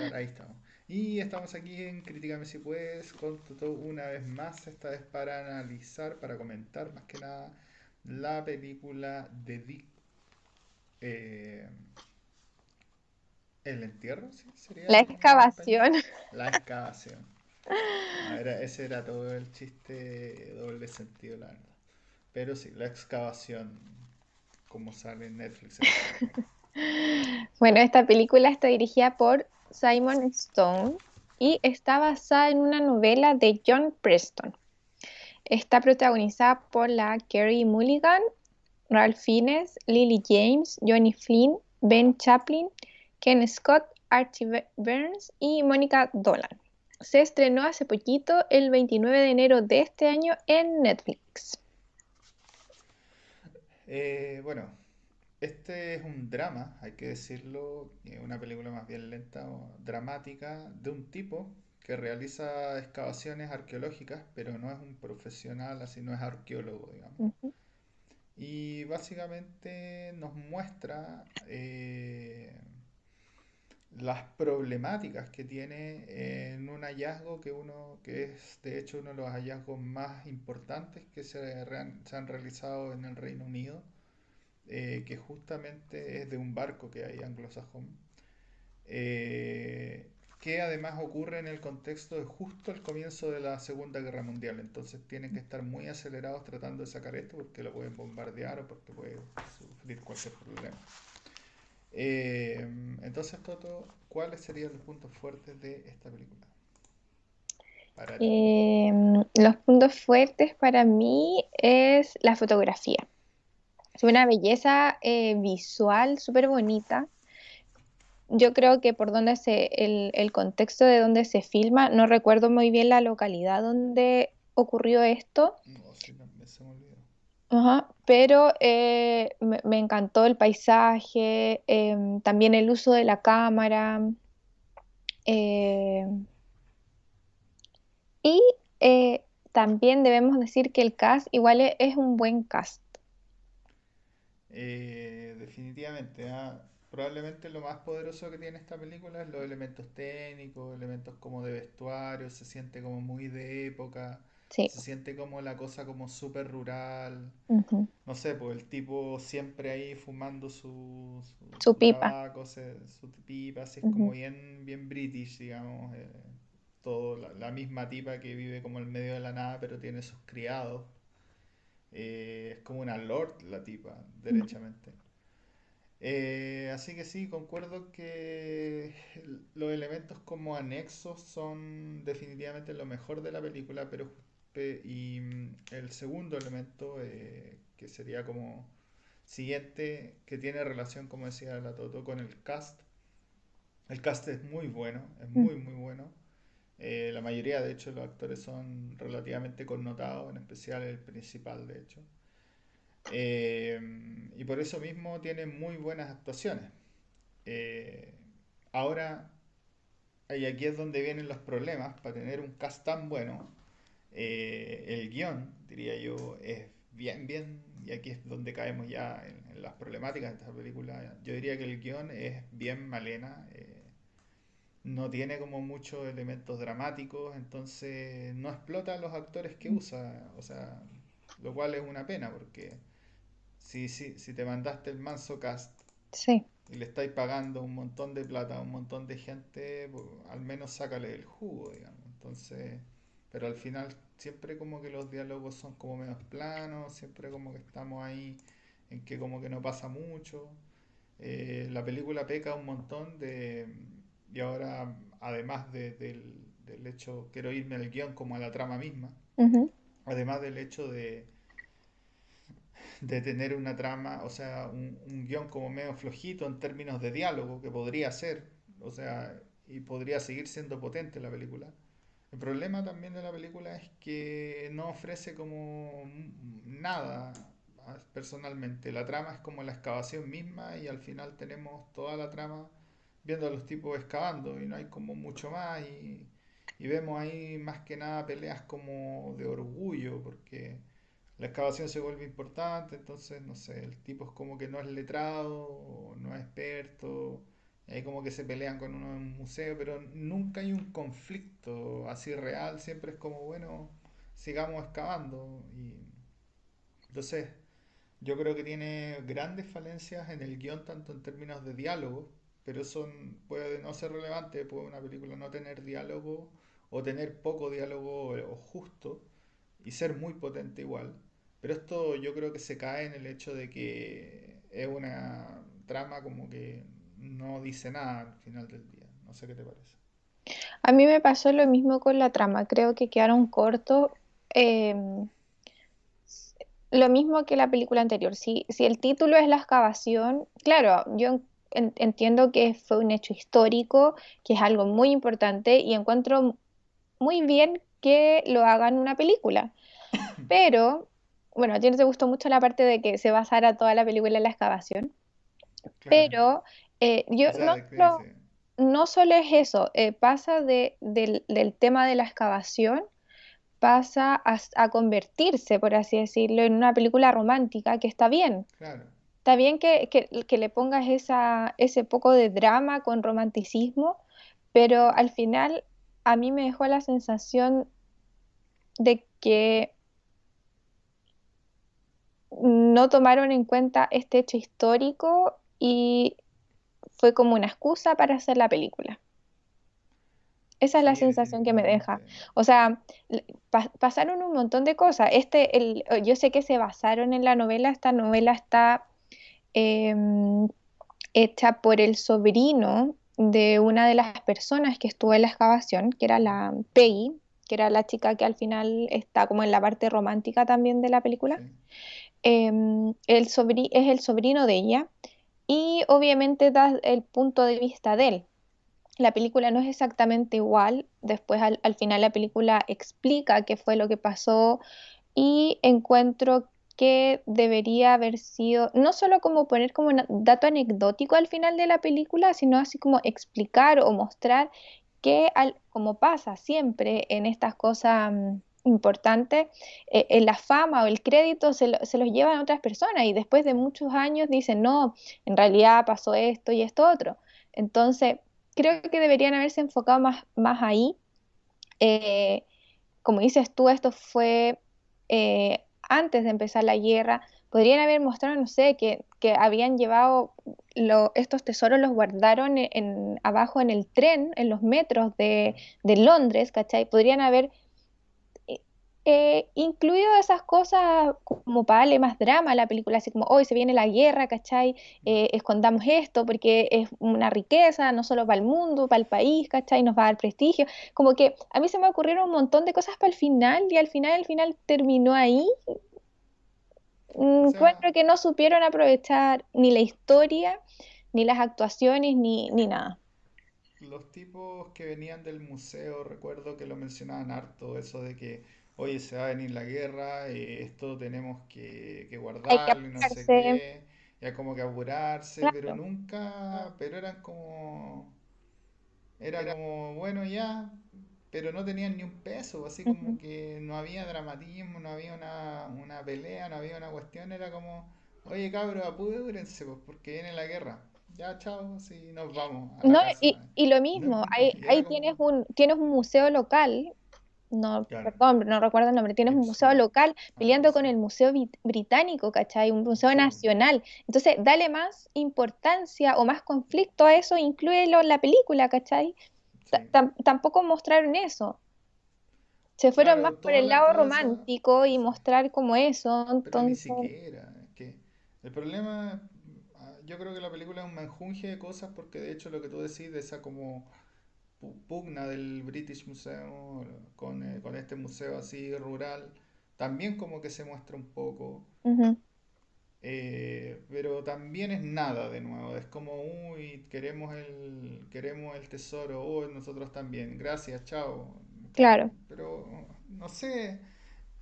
estar, ahí estamos. Y estamos aquí en Críticame si puedes, con Toto una vez más, esta vez para analizar, para comentar más que nada la película de Dick. Eh, ¿El entierro? ¿sí? ¿Sería La excavación. La excavación. Era- ese era todo el chiste doble sentido, la verdad. Pero sí, la excavación, como sale en Netflix. Bueno, esta película está dirigida por Simon Stone y está basada en una novela de John Preston. Está protagonizada por la Carey Mulligan, Ralph Fiennes, Lily James, Johnny Flynn, Ben Chaplin, Ken Scott, Archie Burns y Mónica Dolan. Se estrenó hace poquito, el 29 de enero de este año, en Netflix. Eh, bueno, este es un drama, hay que decirlo, eh, una película más bien lenta o dramática de un tipo que realiza excavaciones arqueológicas, pero no es un profesional, así no es arqueólogo, digamos. Y básicamente nos muestra eh, las problemáticas que tiene en un hallazgo que uno, que es de hecho uno de los hallazgos más importantes que se han realizado en el Reino Unido, eh, que justamente es de un barco que hay anglosajón, eh, que además ocurre en el contexto de justo el comienzo de la Segunda Guerra Mundial. Entonces tienen que estar muy acelerados tratando de sacar esto porque lo pueden bombardear o porque puede sufrir cualquier problema. Eh, entonces, Toto, ¿cuáles serían los puntos fuertes de esta película? Eh, los puntos fuertes para mí es la fotografía. Una belleza eh, visual súper bonita. Yo creo que por donde se, el, el contexto de donde se filma, no recuerdo muy bien la localidad donde ocurrió esto, No, sí, también se me olvidó. Ajá, pero eh, me, me encantó el paisaje, em, también el uso de la cámara, eh, y eh, también debemos decir que el cast igual e- es un buen cast. Eh, definitivamente, ah, Probablemente lo más poderoso que tiene esta película es los elementos técnicos, elementos como de vestuario, se siente como muy de época, Sí, se siente como la cosa como súper rural. ujú, No sé, pues el tipo siempre ahí fumando su, su, Su su pipa. tabaco, se- su pipa, así es como ujú, bien, bien british, digamos. eh, todo, la, la misma tipa que vive como en medio de la nada, pero tiene sus criados. Eh, es como una lord la tipa, derechamente. Eh, así que sí, concuerdo que los elementos como anexos son definitivamente lo mejor de la película, pero y mm, el segundo elemento eh, que sería como siguiente, que tiene relación, como decía la Toto, con el cast. El cast es muy bueno, es mm, muy muy bueno. Eh, la mayoría, de hecho, los actores son relativamente connotados, en especial el principal, de hecho. Eh, y por eso mismo tiene muy buenas actuaciones. Eh, ahora, y aquí es donde vienen los problemas, para tener un cast tan bueno, el guion, diría yo, es bien, bien, y aquí es donde caemos ya en, en las problemáticas de esta película, yo diría que el guion es bien malena, no tiene como muchos elementos dramáticos, entonces no explota a los actores que mm, usa, o sea, lo cual es una pena, porque si, si, si te mandaste el manso cast sí, y le estáis pagando un montón de plata a un montón de gente, pues, al menos sácale el jugo, digamos. Entonces, pero al final siempre como que los diálogos son como menos planos, siempre como que estamos ahí en que como que no pasa mucho. Eh, la película peca un montón de... Y ahora, además de- del, del hecho, quiero irme al guion como a la trama misma, además del hecho de de tener una trama, o sea, un, un guion como medio flojito en términos de diálogo, que podría ser, o sea, y podría seguir siendo potente la película. El problema también de la película es que no ofrece como nada personalmente. La trama es como la excavación misma y al final tenemos toda la trama viendo a los tipos excavando y no hay como mucho más y, vemos ahí más que nada peleas como de orgullo porque la excavación se vuelve importante, entonces, no sé, el tipo es como que no es letrado, no es experto Y ahí como que se pelean con uno en un museo, pero nunca hay un conflicto así real, siempre es como, bueno, sigamos excavando. Y entonces, yo creo que tiene grandes falencias en el guion, tanto en términos de diálogo, pero eso puede no ser relevante, puede una película no tener diálogo o tener poco diálogo o justo y ser muy potente igual. Pero esto yo creo que se cae en el hecho de que es una trama como que no dice nada al final del día. No sé qué te parece. A mí me pasó lo mismo con la trama, creo que quedaron cortos. em, lo mismo que la película anterior. Si, si el título es la excavación, claro, yo entiendo que fue un hecho histórico, que es algo muy importante y encuentro muy bien que lo hagan una película. Pero, bueno, a ti no te gustó mucho la parte de que se basara toda la película en la excavación, Claro. pero eh, yo O sea, no solo es eso, eh, pasa de, del, del tema de la excavación, pasa a, a convertirse, por así decirlo, en una película romántica que está bien. Claro. Está bien que, que- que le pongas esa, ese poco de drama con romanticismo, pero al final a mí me dejó la sensación de que no tomaron en cuenta este hecho histórico y fue como una excusa para hacer la película. Esa es la Sí, sensación que me deja. O sea, pasaron un montón de cosas. Este, el, yo sé que se basaron en la novela. Esta novela está em, hecha por el sobrino de una de las personas que estuvo en la excavación, que era la Peggy, que era la chica que al final está como en la parte romántica también de la película. Sí. Em, el sobri- es el sobrino de ella y obviamente da el punto de vista de él. La película no es exactamente igual, después al, al final la película explica qué fue lo que pasó y encuentro que debería haber sido, no solo como poner como un dato anecdótico al final de la película, sino así como explicar o mostrar que, al- como pasa siempre en estas cosas mm, importantes, eh, la fama o el crédito se, lo- se los llevan a otras personas y después de muchos años dicen, no, en realidad pasó esto y esto otro. Entonces, creo que deberían haberse enfocado más, más ahí. Eh, como dices tú, esto fue eh, antes de empezar la guerra. Podrían haber mostrado, no sé, que, que habían llevado lo- estos tesoros, los guardaron en, en- abajo en el tren, en los metros de, de Londres, ¿cachai? Podrían haber eh, incluido esas cosas como para darle más drama a la película, así como hoy se viene la guerra, ¿cachai? Eh, escondamos esto porque es una riqueza, no solo para el mundo, para el país, ¿cachai? Nos va a dar prestigio. Como que a mí se me ocurrieron un montón de cosas para el final y al final, al final terminó ahí. O Mm, sea, Encuentro que no supieron aprovechar ni la historia, ni las actuaciones, ni, ni nada. los tipos que venían del museo, recuerdo que lo mencionaban harto, eso de que, oye, se va a venir la guerra, eh, esto tenemos que, que guardarlo y no sé qué, ya como que apurarse, pero nunca, pero eran como, era como, bueno, ya, pero no tenían ni un peso, así como que no había dramatismo, no había una, una pelea, no había una cuestión, era como, oye cabros, apúrense, pues porque viene la guerra. Ya, chao, sí, nos vamos a la No, casa. y, y lo No, mismo, ahí, ahí tienes un, tienes un museo local, no, claro, perdón, no recuerdo el nombre, tienes un museo local peleando con el Museo Brit- Británico, ¿cachai? Un museo nacional. Entonces, dale más importancia o más conflicto a eso, inclúyelo en la película, ¿cachai? Sí. tampoco mostraron eso. Se fueron más por el la lado cosa, romántico y mostrar como eso, Pero ni entonces, siquiera, es que el problema, ah, yo creo que la película es un menjunje de cosas porque de hecho lo que tú decís de esa como pugna del British Museum con, eh, con este museo así rural, también como que se muestra un poco, eh, pero también es nada de nuevo, es como, uy, queremos el, queremos el tesoro, uy, nosotros también, gracias, chao, claro. pero no sé.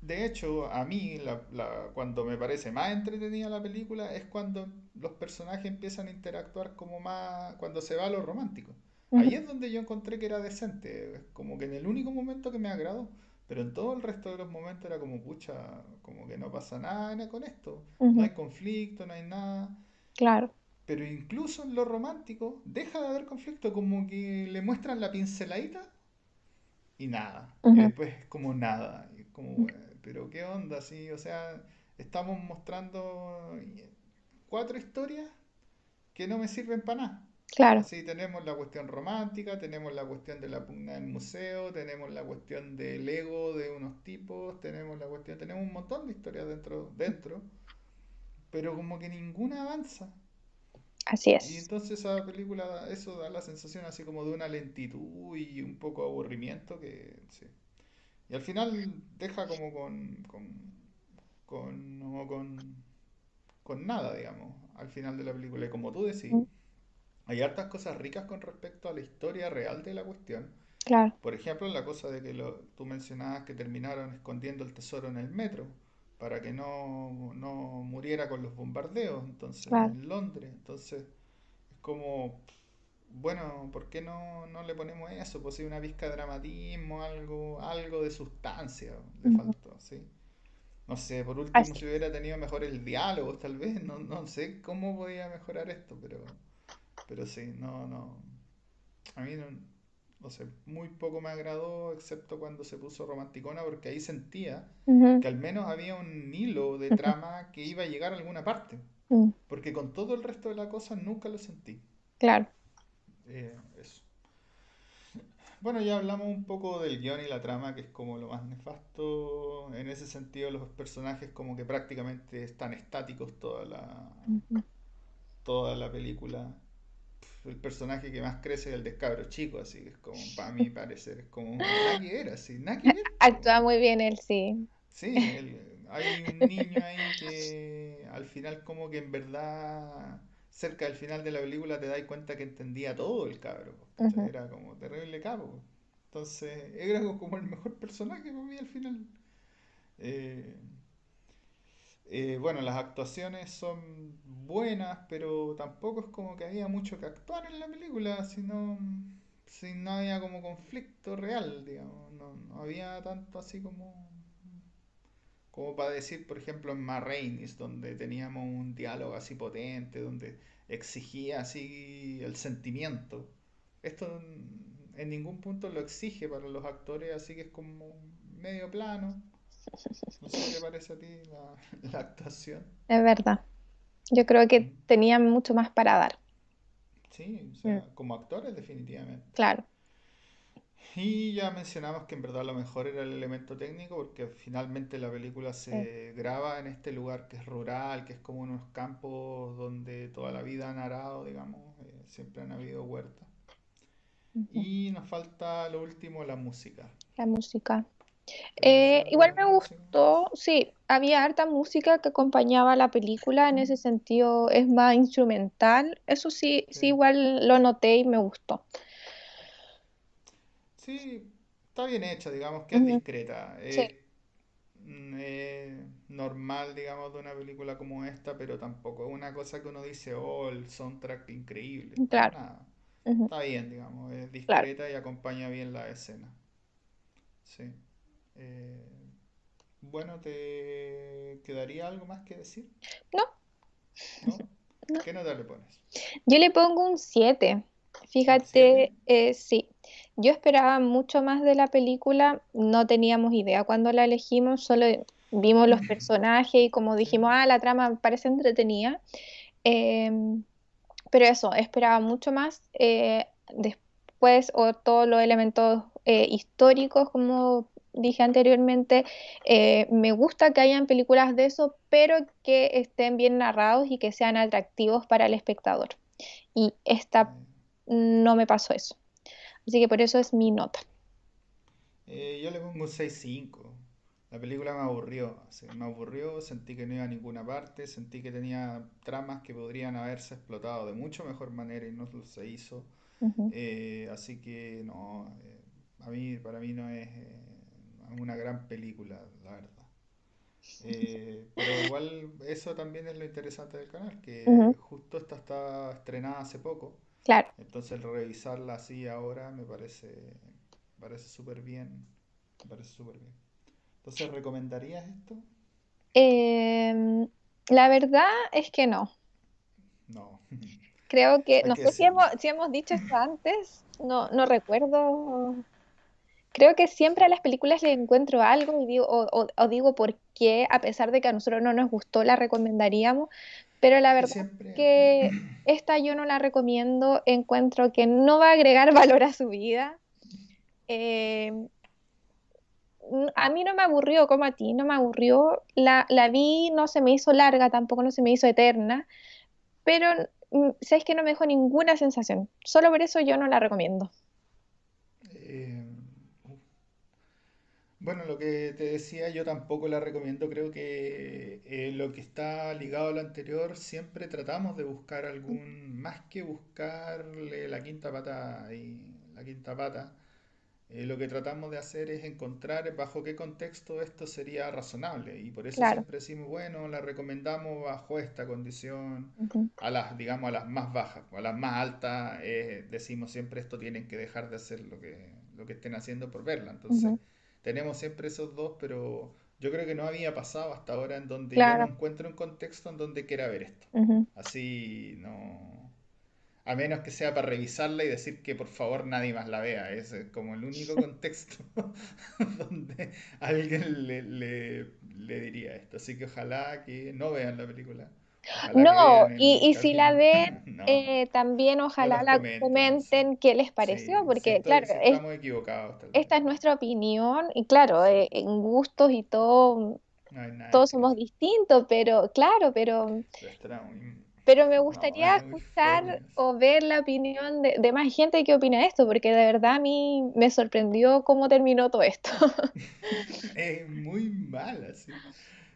De hecho, a mí, la- la- cuando me parece más entretenida la película es cuando los personajes empiezan a interactuar como más, cuando se va a lo romántico. Ahí es donde yo encontré que era decente, como que en el único momento que me agradó, pero en todo el resto de los momentos era como, pucha, como que no pasa nada con esto, no hay conflicto, no hay nada. claro. Pero incluso en lo romántico deja de haber conflicto, como que le muestran la pinceladita y nada. Y ujú, después es como nada. Y como, pero qué onda, sí, o sea, estamos mostrando cuatro historias que no me sirven para nada. Claro, Así tenemos la cuestión romántica, tenemos la cuestión de la pugna del museo, tenemos la cuestión del ego de unos tipos, tenemos la cuestión, tenemos un montón de historias dentro, dentro, pero como que ninguna avanza. así Y es. entonces esa película, eso da la sensación así como de una lentitud y un poco aburrimiento que sí. Y al final deja como con, con, con, no, con, con nada, digamos, al final de la película. Y como tú decís, Mm, hay hartas cosas ricas con respecto a la historia real de la cuestión. Claro, Por ejemplo, la cosa de que lo, tú mencionabas que terminaron escondiendo el tesoro en el metro para que no, no muriera con los bombardeos, entonces, claro. en Londres. Entonces, es como, bueno, ¿por qué no, no le ponemos eso? Pues una pizca de dramatismo, algo, algo de sustancia le ujú, faltó, ¿sí? No sé, por último, Así si hubiera tenido mejores diálogos, tal vez, no, no sé cómo podía mejorar esto, pero, pero sí, no, no. A mí no, no sé, muy poco me agradó, excepto cuando se puso romanticona, porque ahí sentía que al menos había un hilo de trama que iba a llegar a alguna parte, porque con todo el resto de la cosa nunca lo sentí. Claro. Eh, eso. Bueno, ya hablamos un poco del guion y la trama, que es como lo más nefasto. En ese sentido, los personajes como que prácticamente están estáticos toda la, toda la película. El personaje que más crece es el de cabro chico, así que es como, para mí parecer, es como nada que ver, así, nada que ver. Actúa muy bien él, sí. Sí, el- hay un niño ahí que al final como que en verdad, cerca del final de la película te das cuenta que entendía todo el cabro, Era como terrible cabo. Entonces, era como el mejor personaje para mí al final. Eh, eh, bueno, las actuaciones son buenas, pero tampoco es como que había mucho que actuar en la película, sino si no había como conflicto real, digamos, no, no había tanto así como como para decir, por ejemplo, en Ma Rainey's, donde teníamos un diálogo así potente, donde exigía así el sentimiento. Esto en, ningún punto lo exige para los actores, así que es como medio plano. No sé qué parece a ti la, la actuación. Es verdad. Yo creo Mm. que tenía mucho más para dar. Sí, o Mm, sea, como actores definitivamente. Claro. Y ya mencionamos que en verdad lo mejor era el elemento técnico porque finalmente la película Sí. se graba en este lugar que es rural, que es como unos campos donde toda la vida han arado, digamos, eh, siempre han habido huertas. Y nos falta lo último, la música. La música. ¿Te pareció Eh, igual me gustó, sí, había harta música que acompañaba la película, en ese sentido es más instrumental, eso sí, Sí. sí, igual lo noté y me gustó. Sí, está bien hecha, digamos que es discreta. Sí, Es mm, eh, normal, digamos, de una película como esta, pero tampoco es una cosa que uno dice, oh, el soundtrack increíble, claro, nada. Está bien, digamos, es claro. discreta y acompaña bien la escena. Sí. Eh, bueno, ¿te quedaría algo más que decir? No, ¿No? no. ¿Qué nota le pones? Yo le pongo un 7. ¿Un Fíjate, 7? eh, sí, yo esperaba mucho más de la película, no teníamos idea cuando la elegimos, solo vimos los personajes y como dijimos, ah, la trama parece entretenida. Em, Pero eso, esperaba mucho más. eh, después, o todos los elementos históricos, como dije anteriormente, eh, me gusta que hayan películas de eso, pero que estén bien narrados y que sean atractivos para el espectador. Y esta no me pasó eso. Así que por eso es mi nota. eh, yo le pongo un seis cinco La película me aburrió, así, me aburrió, sentí que no iba a ninguna parte, sentí que tenía tramas que podrían haberse explotado de mucho mejor manera y no se hizo. Ujú, Eh, así que no, eh, a mí, para mí no es eh, una gran película, la verdad. Eh, pero igual eso también es lo interesante del canal, que justo esta está estrenada hace poco, claro. entonces revisarla así ahora me parece, parece súper bien, me parece súper bien. Entonces, ¿recomendarías esto? Em, la verdad es que no. no. Creo que, Hay no que sé si hemos, si hemos dicho esto antes, no, no recuerdo. Creo que siempre a las películas le encuentro algo y digo, o, o- o digo por qué, a pesar de que a nosotros no nos gustó, la recomendaríamos, pero la verdad siempre, que esta yo no la recomiendo, encuentro que no va a agregar valor a su vida. Eh, a mí no me aburrió como a ti, no me aburrió. La, la vi, no se me hizo larga, tampoco no se me hizo eterna, pero sabes que no me dejó ninguna sensación. Solo por eso yo no la recomiendo. eh, bueno, lo que te decía, yo tampoco la recomiendo. Creo que eh, lo que está ligado a lo anterior, siempre tratamos de buscar algún, más que buscarle la quinta pata y la quinta pata, eh, lo que tratamos de hacer es encontrar bajo qué contexto esto sería razonable. Y por eso Claro. siempre decimos, bueno, la recomendamos bajo esta condición, Ujú. a las, digamos, a las más bajas, o a las más altas, eh, decimos siempre esto tienen que dejar de hacer lo que, lo que estén haciendo por verla. Entonces, Ujú. Tenemos siempre esos dos, pero yo creo que no había pasado hasta ahora en donde yo no Claro. encuentro un contexto en donde quiera ver esto. Así no. A menos que sea para revisarla y decir que por favor nadie más la vea. Es como el único contexto donde alguien le, le, le diría esto. Así que ojalá que no vean la película. No, vean y, y si la ven, No, eh, también ojalá la comenten, qué les pareció, Sí, porque claro, es- estamos equivocados, esta es nuestra opinión y claro, eh, en gustos y todo, no todos somos distintos, pero claro, pero, Pero me gustaría escuchar o ver la opinión de, de más gente que opina esto, porque de verdad a mí me sorprendió cómo terminó todo esto. Es muy mala, sí.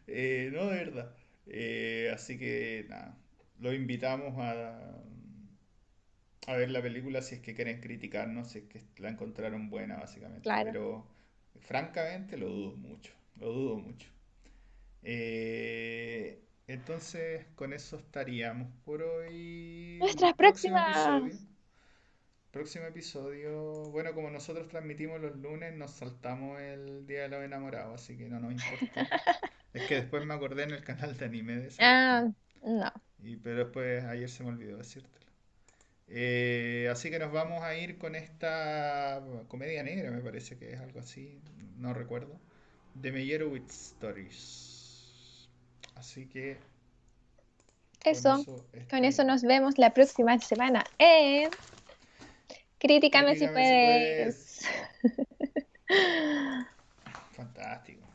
Eh, no, de verdad. Eh, así que nada, los invitamos a, a ver la película si es que quieren criticarnos, si es que la encontraron buena, básicamente. Claro. Pero francamente lo dudo mucho, lo dudo mucho. Eh, entonces, con eso estaríamos por hoy. Nuestras Próximo episodio. próximas. Próximo episodio. Bueno, como nosotros transmitimos los lunes, nos saltamos el Día de los Enamorados, así que no nos importó. Es que después me acordé en el canal de anime de esa Ah, no. Y, pero después ayer se me olvidó decírtelo. Eh, así que nos vamos a ir con esta comedia negra, me parece que es algo así, no recuerdo. De Meyerowitz Stories. Así que con Eso, eso con eso nos vemos la próxima semana Críticame si Críticame si puedes. puedes. Fantástico.